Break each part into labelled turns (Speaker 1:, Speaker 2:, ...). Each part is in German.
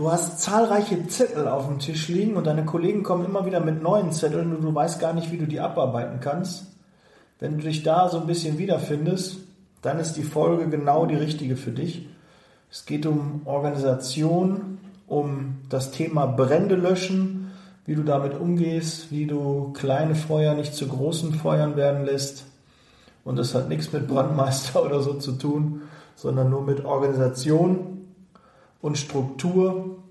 Speaker 1: Du hast zahlreiche Zettel auf dem Tisch liegen und deine Kollegen kommen immer wieder mit neuen Zetteln und du weißt gar nicht, wie du die abarbeiten kannst. Wenn du dich da so ein bisschen wiederfindest, dann ist die Folge genau die richtige für dich. Es geht um Organisation, um das Thema Brände löschen, wie du damit umgehst, wie du kleine Feuer nicht zu großen Feuern werden lässt. Und das hat nichts mit Brandmeister oder so zu tun, sondern nur mit Organisation und Struktur.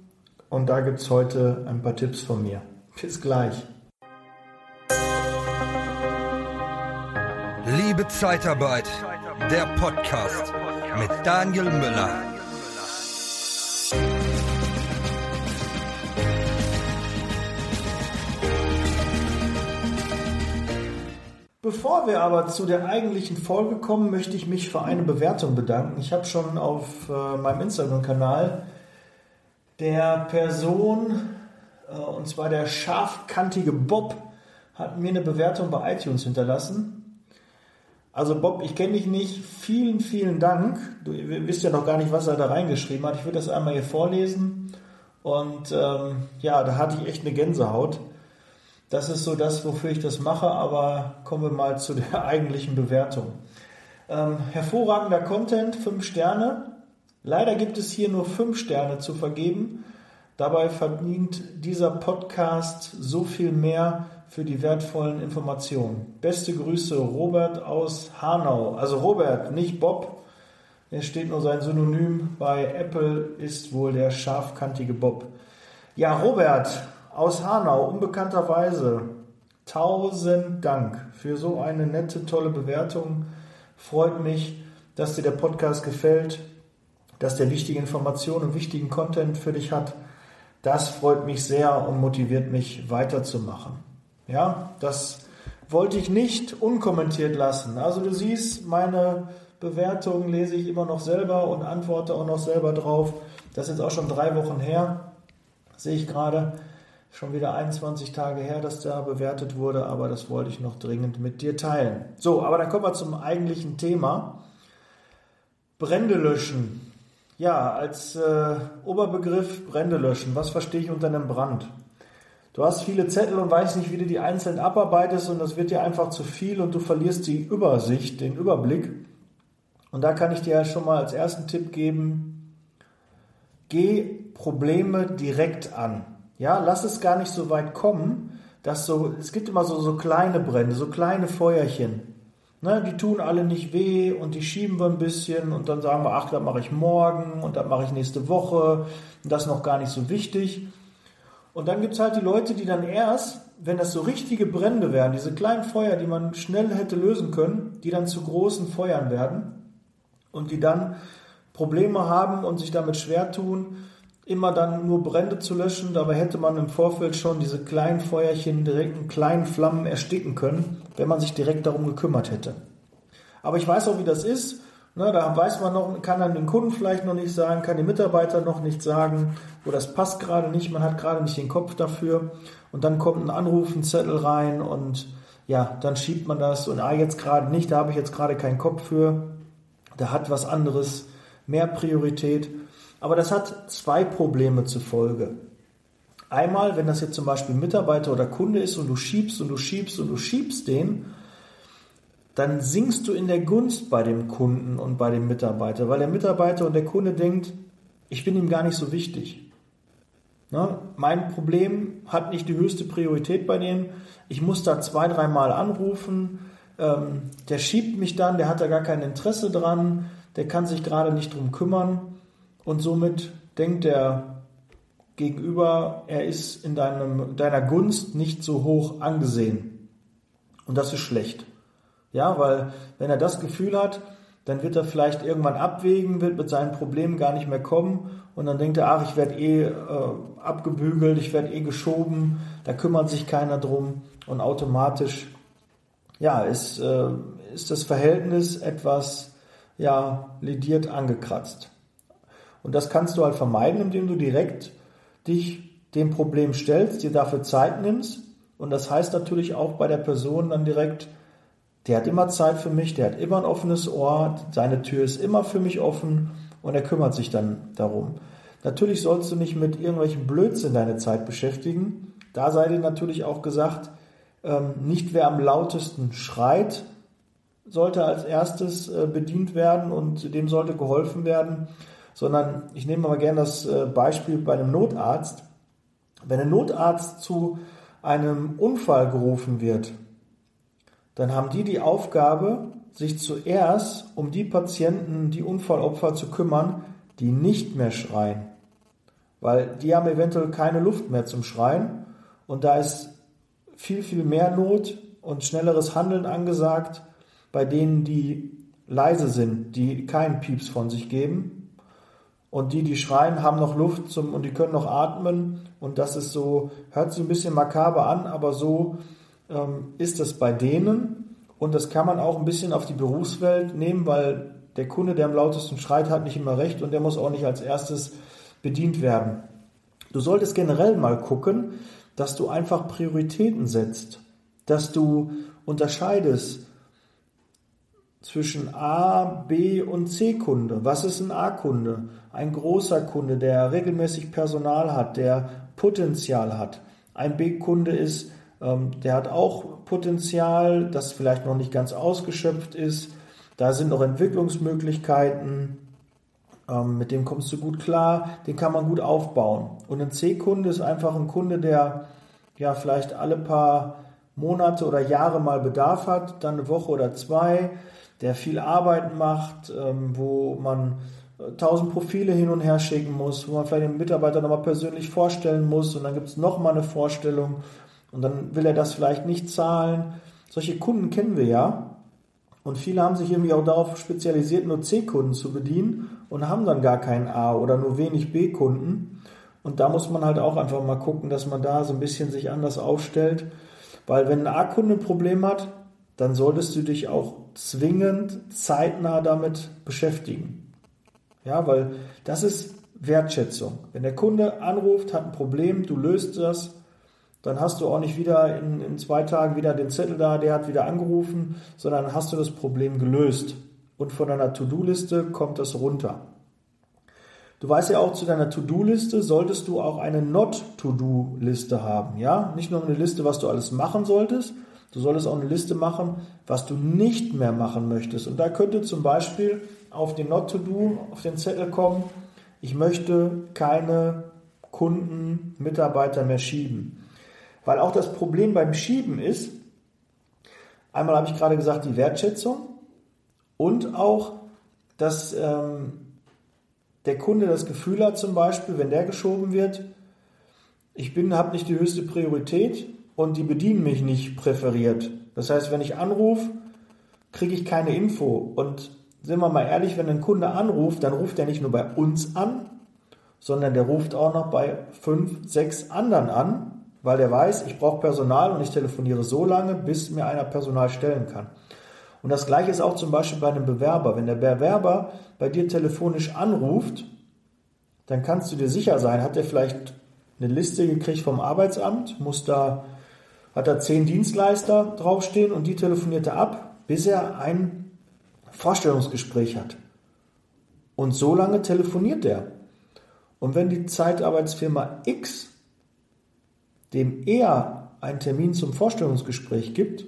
Speaker 1: Und da gibt es heute ein paar Tipps von mir. Bis gleich.
Speaker 2: Liebe Zeitarbeit, der Podcast mit Daniel Müller.
Speaker 1: Bevor wir aber zu der eigentlichen Folge kommen, möchte ich mich für eine Bewertung bedanken. Ich habe schon auf äh, meinem Instagram-Kanal der Person, äh, und zwar der scharfkantige Bob, hat mir eine Bewertung bei iTunes hinterlassen. Also Bob, ich kenne dich nicht. Vielen, vielen Dank. Du wisst ja noch gar nicht, was er da reingeschrieben hat. Ich würde das einmal hier vorlesen. Und ähm, ja, da hatte ich echt eine Gänsehaut. Das ist so das, wofür ich das mache, aber kommen wir mal zu der eigentlichen Bewertung. Ähm, hervorragender Content, 5 Sterne. Leider gibt es hier nur 5 Sterne zu vergeben. Dabei verdient dieser Podcast so viel mehr für die wertvollen Informationen. Beste Grüße, Robert aus Hanau. Also Robert, nicht Bob. Hier steht nur sein Synonym. Bei Apple ist wohl der scharfkantige Bob. Ja, Robert, aus Hanau, unbekannterweise. Tausend Dank für so eine nette, tolle Bewertung. Freut mich, dass dir der Podcast gefällt, dass der wichtige Informationen und wichtigen Content für dich hat. Das freut mich sehr und motiviert mich weiterzumachen. Ja, das wollte ich nicht unkommentiert lassen. Also du siehst, meine Bewertung lese ich immer noch selber und antworte auch noch selber drauf. Das ist jetzt auch schon drei Wochen her, sehe ich gerade. Schon wieder 21 Tage her, dass da bewertet wurde, aber das wollte ich noch dringend mit dir teilen. So, aber dann kommen wir zum eigentlichen Thema. Brände löschen. Ja, als äh, Oberbegriff Brände löschen. Was verstehe ich unter einem Brand? Du hast viele Zettel und weißt nicht, wie du die einzeln abarbeitest und das wird dir einfach zu viel und du verlierst die Übersicht, den Überblick. Und da kann ich dir ja schon mal als ersten Tipp geben, geh Probleme direkt an. Ja, lass es gar nicht so weit kommen, dass so, es gibt immer so, so kleine Brände, so kleine Feuerchen. Ne, die tun alle nicht weh und die schieben wir ein bisschen und dann sagen wir, ach, das mache ich morgen und das mache ich nächste Woche und das ist noch gar nicht so wichtig. Und dann gibt es halt die Leute, die dann erst, wenn das so richtige Brände werden, diese kleinen Feuer, die man schnell hätte lösen können, die dann zu großen Feuern werden und die dann Probleme haben und sich damit schwer tun, immer dann nur Brände zu löschen. Dabei hätte man im Vorfeld schon diese kleinen Feuerchen direkt in kleinen Flammen ersticken können, wenn man sich direkt darum gekümmert hätte. Aber ich weiß auch, wie das ist. Ne, da weiß man noch, kann dann den Kunden vielleicht noch nicht sagen, kann den Mitarbeiter noch nicht sagen, wo das passt gerade nicht, man hat gerade nicht den Kopf dafür. Und dann kommt ein Anruf, ein Zettel rein und ja, dann schiebt man das und ah, jetzt gerade nicht, da habe ich jetzt gerade keinen Kopf für, da hat was anderes mehr Priorität. Aber das hat zwei Probleme zur Folge. Einmal, wenn das jetzt zum Beispiel Mitarbeiter oder Kunde ist und du schiebst und du schiebst und du schiebst den, dann sinkst du in der Gunst bei dem Kunden und bei dem Mitarbeiter, weil der Mitarbeiter und der Kunde denkt, ich bin ihm gar nicht so wichtig. Ne? Mein Problem hat nicht die höchste Priorität bei dem. Ich muss da zwei, dreimal anrufen. Ähm, der schiebt mich dann, der hat da gar kein Interesse dran, der kann sich gerade nicht drum kümmern. Und somit denkt der Gegenüber, er ist in deinem, deiner Gunst nicht so hoch angesehen. Und das ist schlecht. Ja, weil wenn er das Gefühl hat, dann wird er vielleicht irgendwann abwägen, wird mit seinen Problemen gar nicht mehr kommen und dann denkt er, ach, ich werde eh äh, abgebügelt, ich werde eh geschoben, da kümmert sich keiner drum und automatisch, ja, ist, äh, ist das Verhältnis etwas, ja, lediert angekratzt. Und das kannst du halt vermeiden, indem du direkt dich dem Problem stellst, dir dafür Zeit nimmst. Und das heißt natürlich auch bei der Person dann direkt, der hat immer Zeit für mich, der hat immer ein offenes Ohr, seine Tür ist immer für mich offen und er kümmert sich dann darum. Natürlich sollst du nicht mit irgendwelchen Blödsinn deine Zeit beschäftigen. Da sei dir natürlich auch gesagt, ähm, nicht wer am lautesten schreit, sollte als erstes äh, bedient werden und dem sollte geholfen werden, sondern ich nehme mal gerne das äh, Beispiel bei einem Notarzt. Wenn ein Notarzt zu einem Unfall gerufen wird, dann haben die die Aufgabe, sich zuerst um die Patienten, die Unfallopfer zu kümmern, die nicht mehr schreien. Weil die haben eventuell keine Luft mehr zum Schreien und da ist viel, viel mehr Not und schnelleres Handeln angesagt bei denen, die leise sind, die keinen Pieps von sich geben. Und die, die schreien, haben noch Luft zum, und die können noch atmen. Und das ist so, hört sich ein bisschen makaber an, aber so ähm, ist es bei denen. Und das kann man auch ein bisschen auf die Berufswelt nehmen, weil der Kunde, der am lautesten schreit, hat nicht immer recht und der muss auch nicht als erstes bedient werden. Du solltest generell mal gucken, dass du einfach Prioritäten setzt, dass du unterscheidest, zwischen A, B und C-Kunde. Was ist ein A-Kunde? Ein großer Kunde, der regelmäßig Personal hat, der Potenzial hat. Ein B-Kunde ist, ähm, der hat auch Potenzial, das vielleicht noch nicht ganz ausgeschöpft ist. Da sind noch Entwicklungsmöglichkeiten. Ähm, mit dem kommst du gut klar, den kann man gut aufbauen. Und ein C-Kunde ist einfach ein Kunde, der ja vielleicht alle paar Monate oder Jahre mal Bedarf hat, dann eine Woche oder zwei, der viel Arbeit macht, ähm, wo man äh, tausend Profile hin und her schicken muss, wo man vielleicht den Mitarbeiter nochmal persönlich vorstellen muss und dann gibt es nochmal eine Vorstellung und dann will er das vielleicht nicht zahlen. Solche Kunden kennen wir ja und viele haben sich irgendwie auch darauf spezialisiert, nur C-Kunden zu bedienen und haben dann gar keinen A oder nur wenig B-Kunden. Und da muss man halt auch einfach mal gucken, dass man da so ein bisschen sich anders aufstellt. Weil wenn ein A-Kunde ein Problem hat, dann solltest du dich auch zwingend zeitnah damit beschäftigen. Ja, weil das ist Wertschätzung. Wenn der Kunde anruft, hat ein Problem, du löst das, dann hast du auch nicht wieder in, in zwei Tagen wieder den Zettel da, der hat wieder angerufen, sondern hast du das Problem gelöst. Und von deiner To-Do-Liste kommt das runter. Du weißt ja auch, zu deiner To-Do-Liste solltest du auch eine Not-To-Do-Liste haben. Ja, nicht nur eine Liste, was du alles machen solltest, Du solltest auch eine Liste machen, was du nicht mehr machen möchtest. Und da könnte zum Beispiel auf den Not to Do, auf den Zettel kommen, ich möchte keine Kunden, Mitarbeiter mehr schieben. Weil auch das Problem beim Schieben ist, einmal habe ich gerade gesagt, die Wertschätzung und auch, dass ähm, der Kunde das Gefühl hat, zum Beispiel, wenn der geschoben wird, ich bin, habe nicht die höchste Priorität, und die bedienen mich nicht präferiert. Das heißt, wenn ich anrufe, kriege ich keine Info. Und sind wir mal ehrlich, wenn ein Kunde anruft, dann ruft er nicht nur bei uns an, sondern der ruft auch noch bei fünf, sechs anderen an, weil der weiß, ich brauche Personal und ich telefoniere so lange, bis mir einer Personal stellen kann. Und das gleiche ist auch zum Beispiel bei einem Bewerber. Wenn der Bewerber bei dir telefonisch anruft, dann kannst du dir sicher sein, hat er vielleicht eine Liste gekriegt vom Arbeitsamt, muss da hat er zehn Dienstleister draufstehen und die telefoniert er ab, bis er ein Vorstellungsgespräch hat. Und so lange telefoniert er. Und wenn die Zeitarbeitsfirma X dem eher einen Termin zum Vorstellungsgespräch gibt,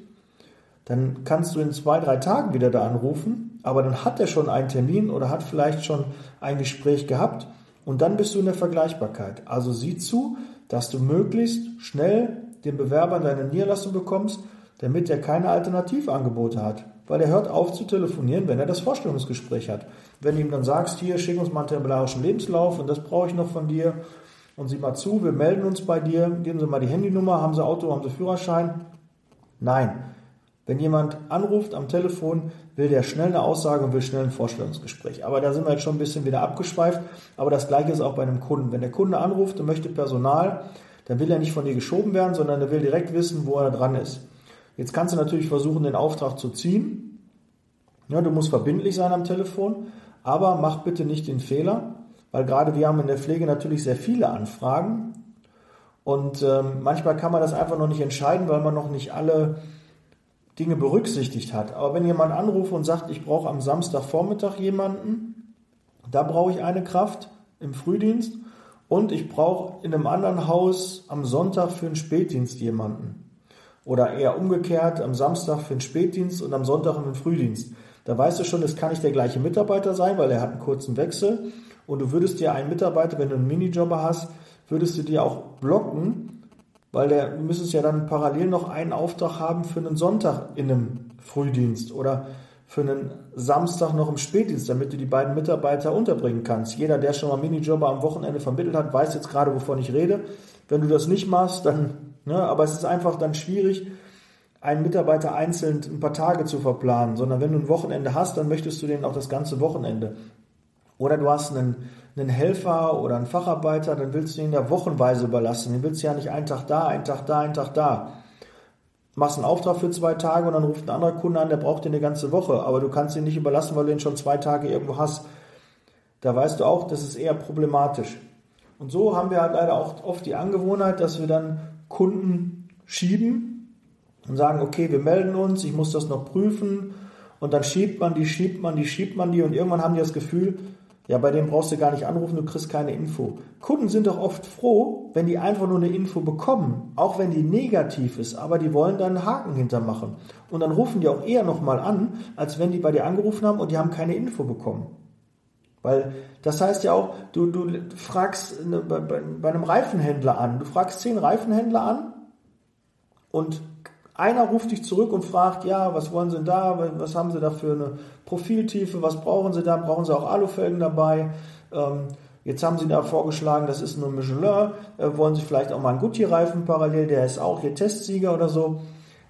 Speaker 1: dann kannst du in zwei, drei Tagen wieder da anrufen, aber dann hat er schon einen Termin oder hat vielleicht schon ein Gespräch gehabt und dann bist du in der Vergleichbarkeit. Also sieh zu, dass du möglichst schnell den Bewerber in deine Niederlassung bekommst, damit er keine Alternativangebote hat. Weil er hört auf zu telefonieren, wenn er das Vorstellungsgespräch hat. Wenn du ihm dann sagst, hier, schick uns mal einen tabellarischen Lebenslauf und das brauche ich noch von dir und sieh mal zu, wir melden uns bei dir, geben Sie mal die Handynummer, haben Sie Auto, haben Sie Führerschein? Nein. Wenn jemand anruft am Telefon, will der schnell eine Aussage und will schnell ein Vorstellungsgespräch. Aber da sind wir jetzt schon ein bisschen wieder abgeschweift. Aber das Gleiche ist auch bei einem Kunden. Wenn der Kunde anruft und möchte Personal, dann will er nicht von dir geschoben werden, sondern er will direkt wissen, wo er dran ist. Jetzt kannst du natürlich versuchen, den Auftrag zu ziehen. Ja, du musst verbindlich sein am Telefon, aber mach bitte nicht den Fehler, weil gerade wir haben in der Pflege natürlich sehr viele Anfragen und ähm, manchmal kann man das einfach noch nicht entscheiden, weil man noch nicht alle Dinge berücksichtigt hat. Aber wenn jemand anruft und sagt, ich brauche am Samstagvormittag jemanden, da brauche ich eine Kraft, im Frühdienst und ich brauche in einem anderen Haus am Sonntag für einen Spätdienst jemanden. Oder eher umgekehrt, am Samstag für einen Spätdienst und am Sonntag für einen Frühdienst. Da weißt du schon, es kann nicht der gleiche Mitarbeiter sein, weil er hat einen kurzen Wechsel. Und du würdest dir einen Mitarbeiter, wenn du einen Minijobber hast, würdest du dir auch blocken, weil der, du müsstest ja dann parallel noch einen Auftrag haben für einen Sonntag in einem Frühdienst oder für einen Samstag noch im Spätdienst, damit du die beiden Mitarbeiter unterbringen kannst. Jeder, der schon mal Minijobber am Wochenende vermittelt hat, weiß jetzt gerade, wovon ich rede. Wenn du das nicht machst, dann, ne, aber es ist einfach dann schwierig, einen Mitarbeiter einzeln ein paar Tage zu verplanen, sondern wenn du ein Wochenende hast, dann möchtest du den auch das ganze Wochenende. Oder du hast einen, einen Helfer oder einen Facharbeiter, dann willst du ihn ja wochenweise überlassen. Den willst du ja nicht einen Tag da, einen Tag da, einen Tag da machst einen Auftrag für zwei Tage und dann ruft ein anderer Kunde an, der braucht den eine ganze Woche, aber du kannst ihn nicht überlassen, weil du ihn schon zwei Tage irgendwo hast. Da weißt du auch, das ist eher problematisch. Und so haben wir halt leider auch oft die Angewohnheit, dass wir dann Kunden schieben und sagen, okay, wir melden uns, ich muss das noch prüfen und dann schiebt man die, schiebt man die, schiebt man die und irgendwann haben die das Gefühl, ja, bei dem brauchst du gar nicht anrufen, du kriegst keine Info. Kunden sind doch oft froh, wenn die einfach nur eine Info bekommen, auch wenn die negativ ist, aber die wollen dann einen Haken hintermachen. Und dann rufen die auch eher nochmal an, als wenn die bei dir angerufen haben und die haben keine Info bekommen. Weil das heißt ja auch, du, du fragst bei einem Reifenhändler an, du fragst zehn Reifenhändler an und einer ruft dich zurück und fragt, ja, was wollen Sie da? Was haben Sie da für eine Profiltiefe? Was brauchen Sie da? Brauchen Sie auch Alufelgen dabei? Ähm, jetzt haben Sie da vorgeschlagen, das ist nur Michelin. Äh, wollen Sie vielleicht auch mal einen Gucci-Reifen parallel? Der ist auch hier Testsieger oder so.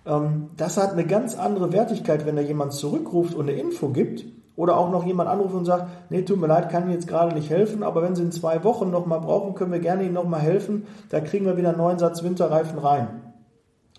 Speaker 1: Ähm, das hat eine ganz andere Wertigkeit, wenn da jemand zurückruft und eine Info gibt. Oder auch noch jemand anruft und sagt, nee, tut mir leid, kann Ihnen jetzt gerade nicht helfen, aber wenn Sie in zwei Wochen nochmal brauchen, können wir gerne Ihnen nochmal helfen. Da kriegen wir wieder einen neuen Satz Winterreifen rein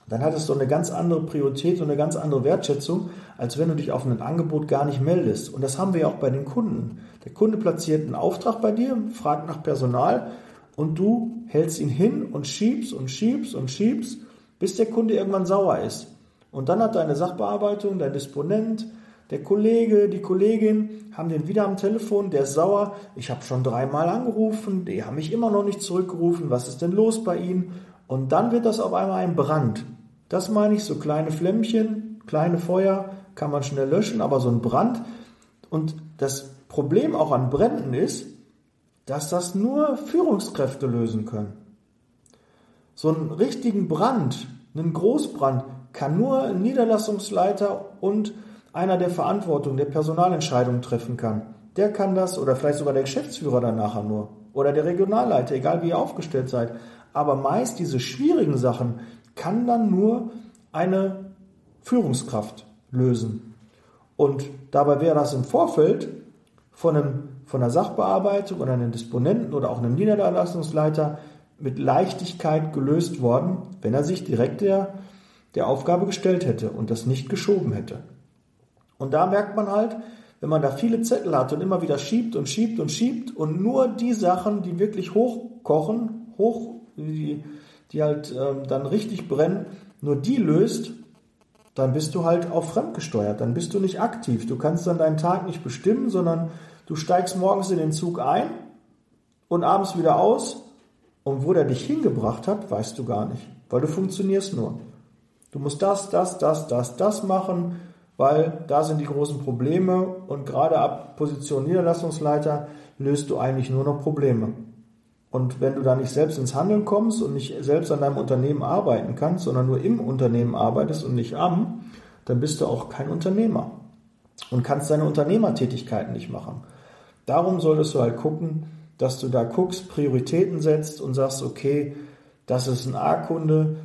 Speaker 1: dann hat es doch eine ganz andere Priorität und eine ganz andere Wertschätzung, als wenn du dich auf ein Angebot gar nicht meldest. Und das haben wir ja auch bei den Kunden. Der Kunde platziert einen Auftrag bei dir, fragt nach Personal und du hältst ihn hin und schiebst und schiebst und schiebst, bis der Kunde irgendwann sauer ist. Und dann hat deine Sachbearbeitung, dein Disponent, der Kollege, die Kollegin haben den wieder am Telefon, der ist sauer. Ich habe schon dreimal angerufen, die haben mich immer noch nicht zurückgerufen. Was ist denn los bei Ihnen? Und dann wird das auf einmal ein Brand. Das meine ich, so kleine Flämmchen, kleine Feuer kann man schnell löschen, aber so ein Brand. Und das Problem auch an Bränden ist, dass das nur Führungskräfte lösen können. So einen richtigen Brand, einen Großbrand, kann nur ein Niederlassungsleiter und einer, der Verantwortung, der Personalentscheidungen treffen kann. Der kann das oder vielleicht sogar der Geschäftsführer dann nachher nur oder der Regionalleiter, egal wie ihr aufgestellt seid. Aber meist diese schwierigen Sachen, kann dann nur eine Führungskraft lösen. Und dabei wäre das im Vorfeld von, einem, von einer Sachbearbeitung oder einem Disponenten oder auch einem Niederlassungsleiter mit Leichtigkeit gelöst worden, wenn er sich direkt der, der Aufgabe gestellt hätte und das nicht geschoben hätte. Und da merkt man halt, wenn man da viele Zettel hat und immer wieder schiebt und schiebt und schiebt und nur die Sachen, die wirklich hochkochen, hoch, die, die halt ähm, dann richtig brennen, nur die löst, dann bist du halt auch fremdgesteuert, dann bist du nicht aktiv. Du kannst dann deinen Tag nicht bestimmen, sondern du steigst morgens in den Zug ein und abends wieder aus. Und wo der dich hingebracht hat, weißt du gar nicht, weil du funktionierst nur. Du musst das, das, das, das, das machen, weil da sind die großen Probleme und gerade ab Position Niederlassungsleiter löst du eigentlich nur noch Probleme. Und wenn du da nicht selbst ins Handeln kommst und nicht selbst an deinem Unternehmen arbeiten kannst, sondern nur im Unternehmen arbeitest und nicht am, dann bist du auch kein Unternehmer und kannst deine Unternehmertätigkeiten nicht machen. Darum solltest du halt gucken, dass du da guckst, Prioritäten setzt und sagst, okay, das ist ein A-Kunde.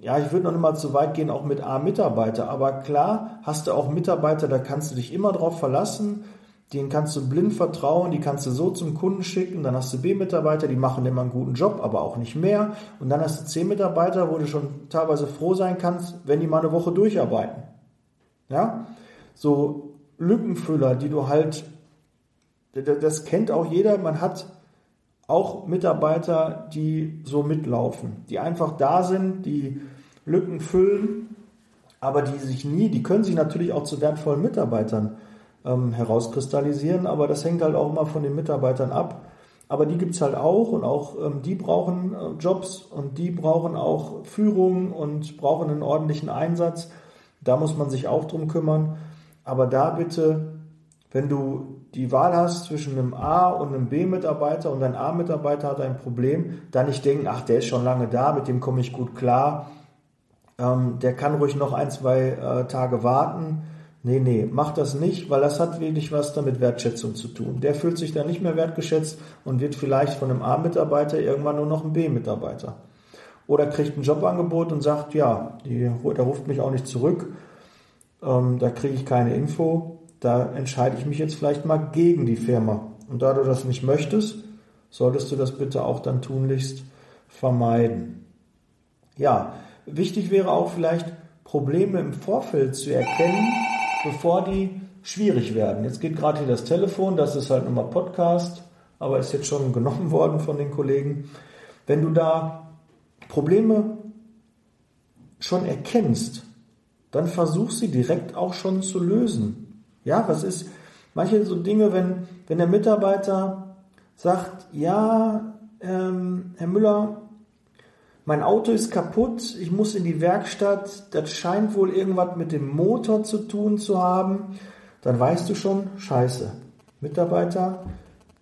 Speaker 1: Ja, ich würde noch nicht mal zu weit gehen, auch mit A-Mitarbeiter. Aber klar, hast du auch Mitarbeiter, da kannst du dich immer drauf verlassen denen kannst du blind vertrauen, die kannst du so zum Kunden schicken, dann hast du B-Mitarbeiter, die machen immer einen guten Job, aber auch nicht mehr. Und dann hast du C-Mitarbeiter, wo du schon teilweise froh sein kannst, wenn die mal eine Woche durcharbeiten. Ja? So Lückenfüller, die du halt, das kennt auch jeder, man hat auch Mitarbeiter, die so mitlaufen, die einfach da sind, die Lücken füllen, aber die sich nie, die können sich natürlich auch zu wertvollen Mitarbeitern ähm, herauskristallisieren, aber das hängt halt auch immer von den Mitarbeitern ab. aber die gibt es halt auch und auch ähm, die brauchen äh, Jobs und die brauchen auch Führung und brauchen einen ordentlichen Einsatz. Da muss man sich auch drum kümmern. Aber da bitte, wenn du die Wahl hast zwischen einem A und einem B-Mitarbeiter und dein A-Mitarbeiter hat ein Problem, dann nicht denken, ach, der ist schon lange da, mit dem komme ich gut klar, ähm, der kann ruhig noch ein, zwei äh, Tage warten. Nee, nee, mach das nicht, weil das hat wirklich was damit Wertschätzung zu tun. Der fühlt sich dann nicht mehr wertgeschätzt und wird vielleicht von einem A-Mitarbeiter irgendwann nur noch ein B-Mitarbeiter. Oder kriegt ein Jobangebot und sagt, ja, die, der ruft mich auch nicht zurück, ähm, da kriege ich keine Info, da entscheide ich mich jetzt vielleicht mal gegen die Firma. Und da du das nicht möchtest, solltest du das bitte auch dann tunlichst vermeiden. Ja, wichtig wäre auch vielleicht Probleme im Vorfeld zu erkennen, bevor die schwierig werden. Jetzt geht gerade hier das Telefon, das ist halt nochmal Podcast, aber ist jetzt schon genommen worden von den Kollegen. Wenn du da Probleme schon erkennst, dann versuch sie direkt auch schon zu lösen. Ja, was ist, manche so Dinge, wenn, wenn der Mitarbeiter sagt, ja, ähm, Herr Müller, mein Auto ist kaputt, ich muss in die Werkstatt, das scheint wohl irgendwas mit dem Motor zu tun zu haben, dann weißt du schon, scheiße, Mitarbeiter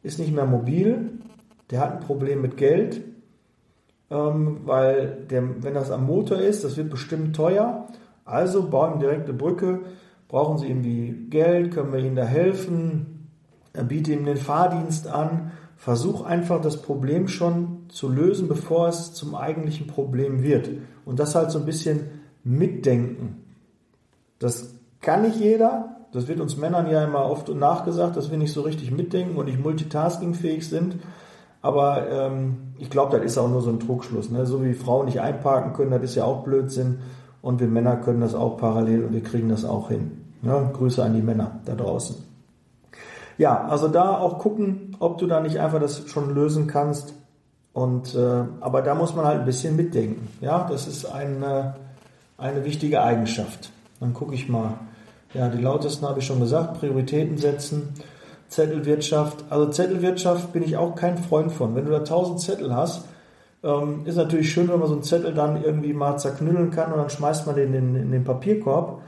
Speaker 1: ist nicht mehr mobil, der hat ein Problem mit Geld, ähm, weil der, wenn das am Motor ist, das wird bestimmt teuer. Also bauen direkt eine Brücke, brauchen Sie irgendwie Geld, können wir Ihnen da helfen, biete ihm den Fahrdienst an, versuch einfach das Problem schon zu lösen, bevor es zum eigentlichen Problem wird. Und das halt so ein bisschen mitdenken. Das kann nicht jeder. Das wird uns Männern ja immer oft nachgesagt, dass wir nicht so richtig mitdenken und nicht multitaskingfähig sind. Aber ähm, ich glaube, das ist auch nur so ein Trugschluss. Ne? So wie Frauen nicht einparken können, das ist ja auch Blödsinn und wir Männer können das auch parallel und wir kriegen das auch hin. Ja, Grüße an die Männer da draußen. Ja, also da auch gucken, ob du da nicht einfach das schon lösen kannst. Und äh, aber da muss man halt ein bisschen mitdenken. Ja, das ist eine, eine wichtige Eigenschaft. Dann gucke ich mal. Ja, die lautesten habe ich schon gesagt. Prioritäten setzen. Zettelwirtschaft. Also Zettelwirtschaft bin ich auch kein Freund von. Wenn du da tausend Zettel hast, ähm, ist natürlich schön, wenn man so einen Zettel dann irgendwie mal zerknüllen kann und dann schmeißt man den in, in den Papierkorb.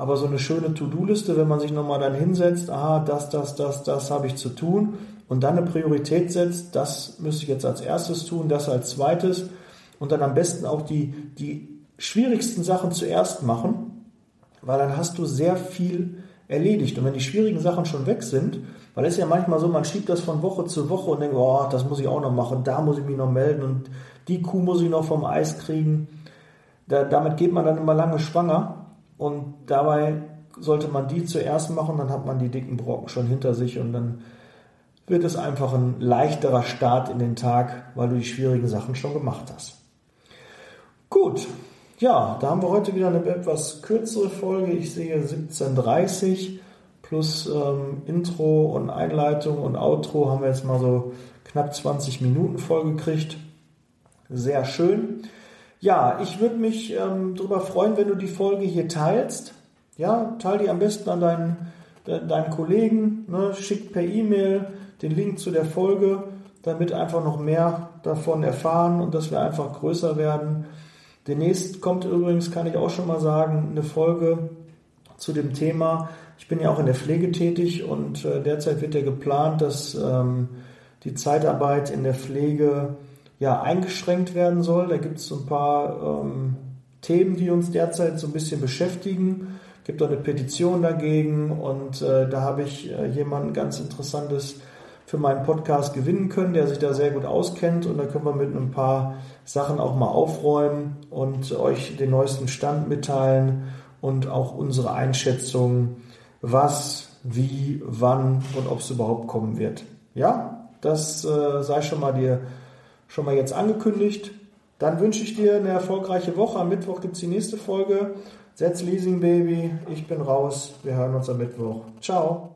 Speaker 1: Aber so eine schöne To-Do-Liste, wenn man sich nochmal dann hinsetzt, ah, das, das, das, das habe ich zu tun und dann eine Priorität setzt, das müsste ich jetzt als erstes tun, das als zweites und dann am besten auch die, die schwierigsten Sachen zuerst machen, weil dann hast du sehr viel erledigt. Und wenn die schwierigen Sachen schon weg sind, weil es ja manchmal so, man schiebt das von Woche zu Woche und denkt, oh, das muss ich auch noch machen, da muss ich mich noch melden und die Kuh muss ich noch vom Eis kriegen. Da, damit geht man dann immer lange schwanger und dabei sollte man die zuerst machen, dann hat man die dicken Brocken schon hinter sich und dann wird es einfach ein leichterer Start in den Tag, weil du die schwierigen Sachen schon gemacht hast. Gut, ja, da haben wir heute wieder eine etwas kürzere Folge. Ich sehe 17.30 plus ähm, Intro und Einleitung und Outro haben wir jetzt mal so knapp 20 Minuten vollgekriegt. Sehr schön. Ja, ich würde mich ähm, darüber freuen, wenn du die Folge hier teilst. Ja, teile die am besten an deinen, de, deinen Kollegen. Ne? Schick per E-Mail den Link zu der Folge, damit einfach noch mehr davon erfahren und dass wir einfach größer werden. Demnächst kommt übrigens, kann ich auch schon mal sagen, eine Folge zu dem Thema. Ich bin ja auch in der Pflege tätig und äh, derzeit wird ja geplant, dass ähm, die Zeitarbeit in der Pflege ja eingeschränkt werden soll. Da gibt es ein paar ähm, Themen, die uns derzeit so ein bisschen beschäftigen. Es gibt auch eine Petition dagegen und äh, da habe ich äh, jemanden ganz interessantes für meinen Podcast gewinnen können, der sich da sehr gut auskennt und da können wir mit ein paar Sachen auch mal aufräumen und euch den neuesten Stand mitteilen und auch unsere Einschätzung, was, wie, wann und ob es überhaupt kommen wird. Ja, das äh, sei schon mal dir schon mal jetzt angekündigt. Dann wünsche ich dir eine erfolgreiche Woche. Am Mittwoch gibt es die nächste Folge. Setz Leasing Baby. Ich bin raus. Wir hören uns am Mittwoch. Ciao.